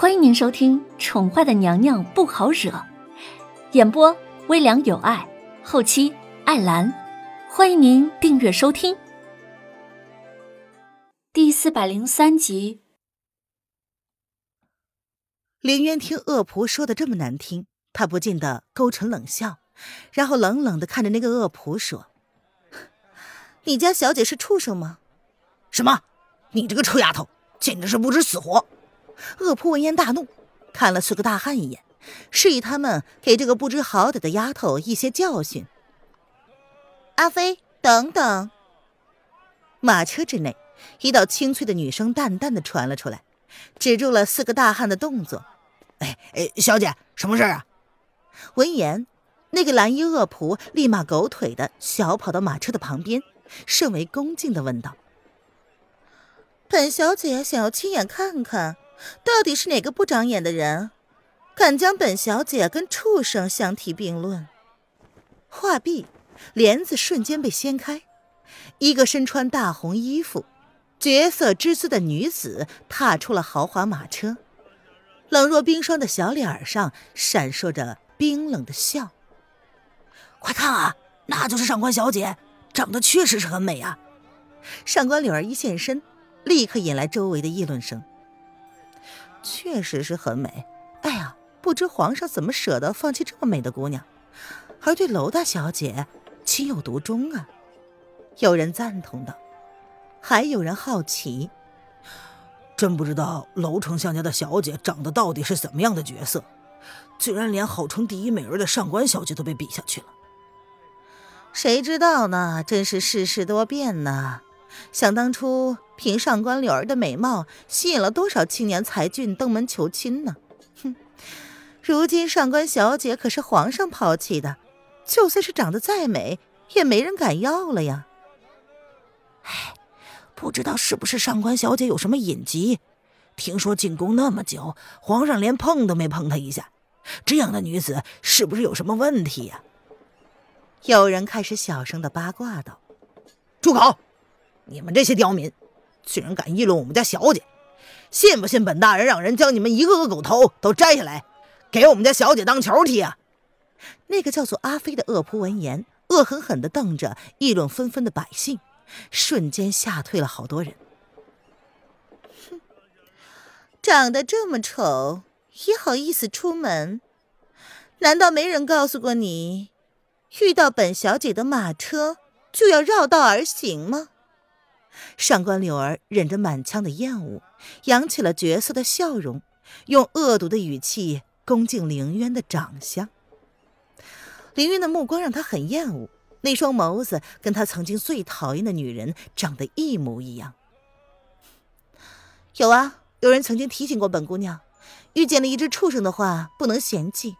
欢迎您收听《宠坏的娘娘不好惹》，演播微凉有爱，后期艾兰。欢迎您订阅收听。第四百零三集。林渊听恶仆说的这么难听，他不禁的勾唇冷笑，然后冷冷的看着那个恶仆说：“ 你家小姐是畜生吗？”“什么？你这个臭丫头，简直是不知死活！”恶仆闻言大怒，看了四个大汉一眼，示意他们给这个不知好歹的丫头一些教训。阿飞，等等！马车之内，一道清脆的女声淡淡的传了出来，止住了四个大汉的动作。哎哎，小姐，什么事啊？闻言，那个蓝衣恶仆立马狗腿的小跑到马车的旁边，甚为恭敬的问道：“本小姐想要亲眼看看。”到底是哪个不长眼的人，敢将本小姐跟畜生相提并论？话毕，帘子瞬间被掀开，一个身穿大红衣服、绝色之姿的女子踏出了豪华马车，冷若冰霜的小脸上闪烁着冰冷的笑。快看啊，那就是上官小姐，长得确实是很美啊！上官柳儿一现身，立刻引来周围的议论声。确实是很美，哎呀，不知皇上怎么舍得放弃这么美的姑娘，而对娄大小姐情有独钟啊！有人赞同道，还有人好奇，真不知道娄丞相家的小姐长得到底是怎么样的角色，居然连号称第一美人的上官小姐都被比下去了。谁知道呢？真是世事多变呢！想当初，凭上官柳儿的美貌，吸引了多少青年才俊登门求亲呢？哼，如今上官小姐可是皇上抛弃的，就算是长得再美，也没人敢要了呀。哎，不知道是不是上官小姐有什么隐疾？听说进宫那么久，皇上连碰都没碰她一下，这样的女子是不是有什么问题呀？有人开始小声的八卦道：“住口！”你们这些刁民，居然敢议论我们家小姐！信不信本大人让人将你们一个个狗头都摘下来，给我们家小姐当球踢啊？那个叫做阿飞的恶仆闻言，恶狠狠地瞪着议论纷纷的百姓，瞬间吓退了好多人。哼，长得这么丑，也好意思出门？难道没人告诉过你，遇到本小姐的马车就要绕道而行吗？上官柳儿忍着满腔的厌恶，扬起了绝色的笑容，用恶毒的语气恭敬凌渊的长相。凌渊的目光让他很厌恶，那双眸子跟他曾经最讨厌的女人长得一模一样。有啊，有人曾经提醒过本姑娘，遇见了一只畜生的话不能嫌弃，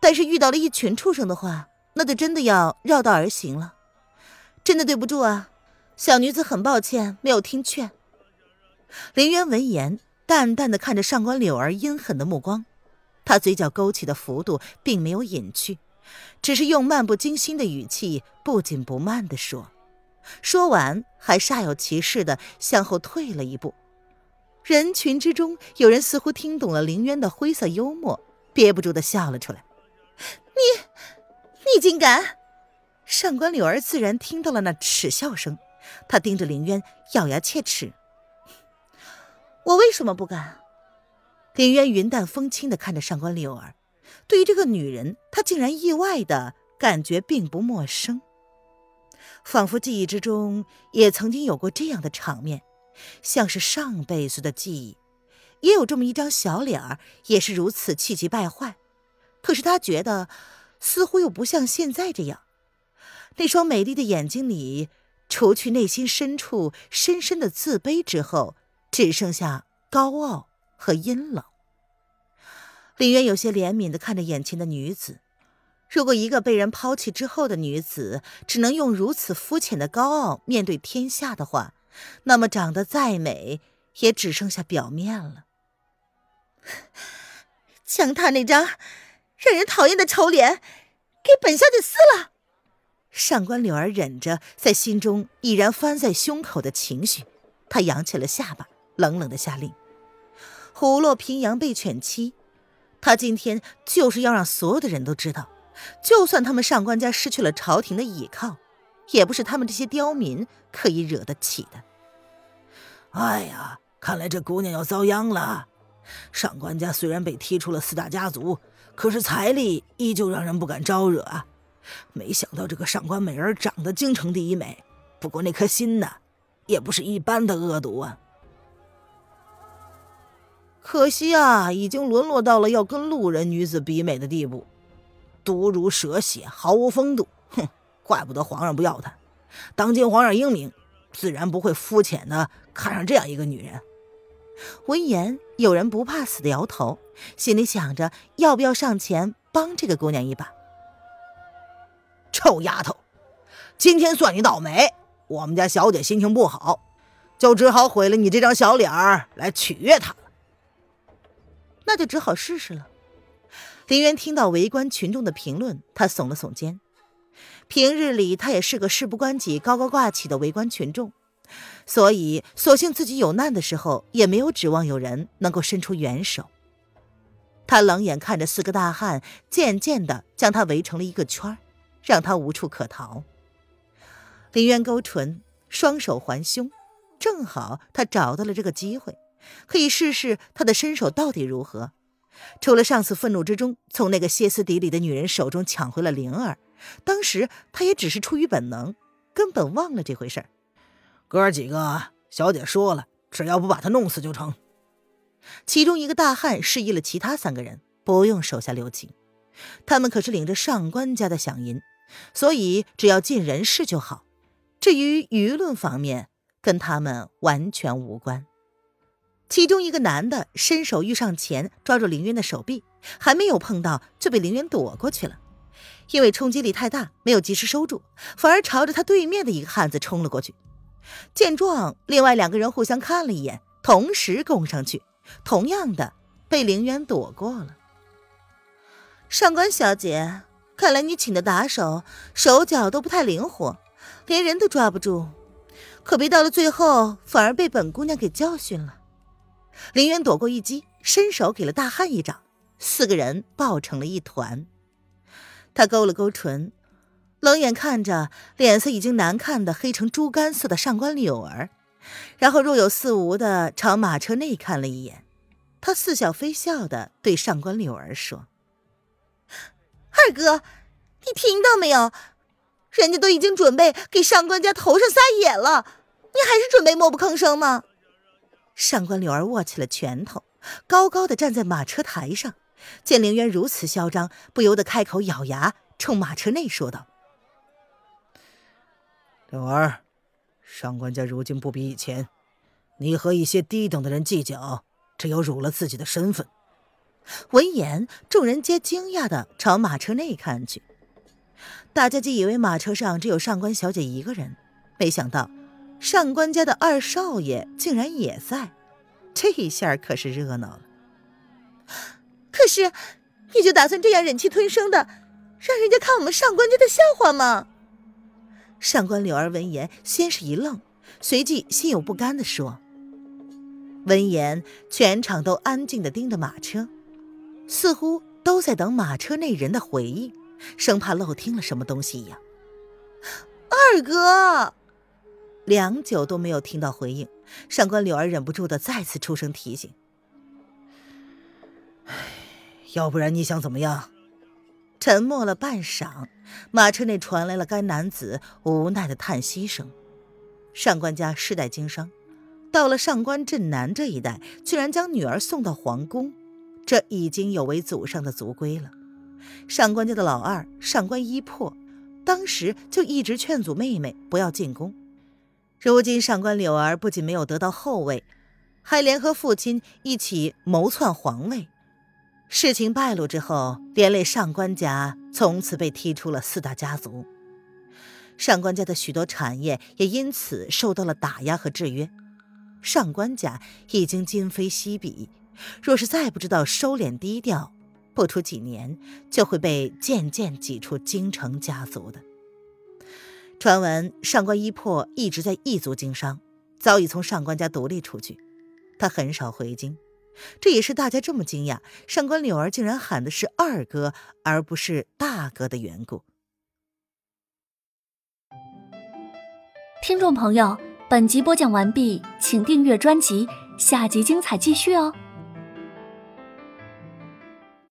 但是遇到了一群畜生的话，那就真的要绕道而行了。真的对不住啊。小女子很抱歉，没有听劝。林渊闻言，淡淡的看着上官柳儿阴狠的目光，他嘴角勾起的幅度并没有隐去，只是用漫不经心的语气，不紧不慢的说。说完，还煞有其事的向后退了一步。人群之中，有人似乎听懂了林渊的灰色幽默，憋不住的笑了出来。你，你竟敢！上官柳儿自然听到了那耻笑声。他盯着林渊，咬牙切齿：“我为什么不敢？”林渊云淡风轻的看着上官柳儿，对于这个女人，他竟然意外的感觉并不陌生，仿佛记忆之中也曾经有过这样的场面，像是上辈子的记忆，也有这么一张小脸儿，也是如此气急败坏。可是他觉得，似乎又不像现在这样，那双美丽的眼睛里。除去内心深处深深的自卑之后，只剩下高傲和阴冷。林渊有些怜悯的看着眼前的女子，如果一个被人抛弃之后的女子只能用如此肤浅的高傲面对天下的话，那么长得再美也只剩下表面了。将他那张让人讨厌的丑脸给本小姐撕了！上官柳儿忍着在心中已然翻在胸口的情绪，她扬起了下巴，冷冷的下令。虎落平阳被犬欺，他今天就是要让所有的人都知道，就算他们上官家失去了朝廷的倚靠，也不是他们这些刁民可以惹得起的。哎呀，看来这姑娘要遭殃了。上官家虽然被踢出了四大家族，可是财力依旧让人不敢招惹啊。没想到这个上官美人长得京城第一美，不过那颗心呢，也不是一般的恶毒啊。可惜啊，已经沦落到了要跟路人女子比美的地步，毒如蛇蝎，毫无风度。哼，怪不得皇上不要她。当今皇上英明，自然不会肤浅的看上这样一个女人。闻言，有人不怕死的摇头，心里想着要不要上前帮这个姑娘一把。臭丫头，今天算你倒霉！我们家小姐心情不好，就只好毁了你这张小脸儿来取悦她了。那就只好试试了。林渊听到围观群众的评论，他耸了耸肩。平日里他也是个事不关己、高高挂起的围观群众，所以索性自己有难的时候，也没有指望有人能够伸出援手。他冷眼看着四个大汉渐渐的将他围成了一个圈儿。让他无处可逃。林渊勾唇，双手环胸，正好他找到了这个机会，可以试试他的身手到底如何。除了上次愤怒之中从那个歇斯底里的女人手中抢回了灵儿，当时他也只是出于本能，根本忘了这回事儿。哥几个，小姐说了，只要不把他弄死就成。其中一个大汉示意了其他三个人不用手下留情，他们可是领着上官家的饷银。所以只要尽人事就好，至于舆论方面，跟他们完全无关。其中一个男的伸手欲上前抓住凌渊的手臂，还没有碰到，就被凌渊躲过去了。因为冲击力太大，没有及时收住，反而朝着他对面的一个汉子冲了过去。见状，另外两个人互相看了一眼，同时攻上去，同样的被凌渊躲过了。上官小姐。看来你请的打手手脚都不太灵活，连人都抓不住，可别到了最后反而被本姑娘给教训了。林渊躲过一击，伸手给了大汉一掌，四个人抱成了一团。他勾了勾唇，冷眼看着脸色已经难看的黑成猪肝色的上官柳儿，然后若有似无的朝马车内看了一眼。他似笑非笑的对上官柳儿说。二哥，你听到没有？人家都已经准备给上官家头上撒野了，你还是准备默不吭声吗？上官柳儿握起了拳头，高高的站在马车台上，见凌渊如此嚣张，不由得开口咬牙，冲马车内说道：“柳儿，上官家如今不比以前，你和一些低等的人计较，只有辱了自己的身份。”闻言，众人皆惊讶的朝马车内看去。大家既以为马车上只有上官小姐一个人，没想到上官家的二少爷竟然也在，这一下可是热闹了。可是，你就打算这样忍气吞声的，让人家看我们上官家的笑话吗？上官柳儿闻言，先是一愣，随即心有不甘的说。闻言，全场都安静的盯着马车。似乎都在等马车内人的回应，生怕漏听了什么东西一样。二哥，良久都没有听到回应，上官柳儿忍不住的再次出声提醒：“唉，要不然你想怎么样？”沉默了半晌，马车内传来了该男子无奈的叹息声。上官家世代经商，到了上官镇南这一代，居然将女儿送到皇宫。这已经有违祖上的族规了。上官家的老二上官一破，当时就一直劝阻妹妹不要进宫。如今上官柳儿不仅没有得到后位，还联合父亲一起谋篡皇位。事情败露之后，连累上官家从此被踢出了四大家族。上官家的许多产业也因此受到了打压和制约。上官家已经今非昔比。若是再不知道收敛低调不出几年就会被渐渐挤出京城家族的。传闻上官一破一直在异族经商早已从上官家独立出去他很少回京。这也是大家这么惊讶上官柳儿竟然喊的是二哥而不是大哥的缘故。听众朋友本集播讲完毕请订阅专辑下集精彩继续哦。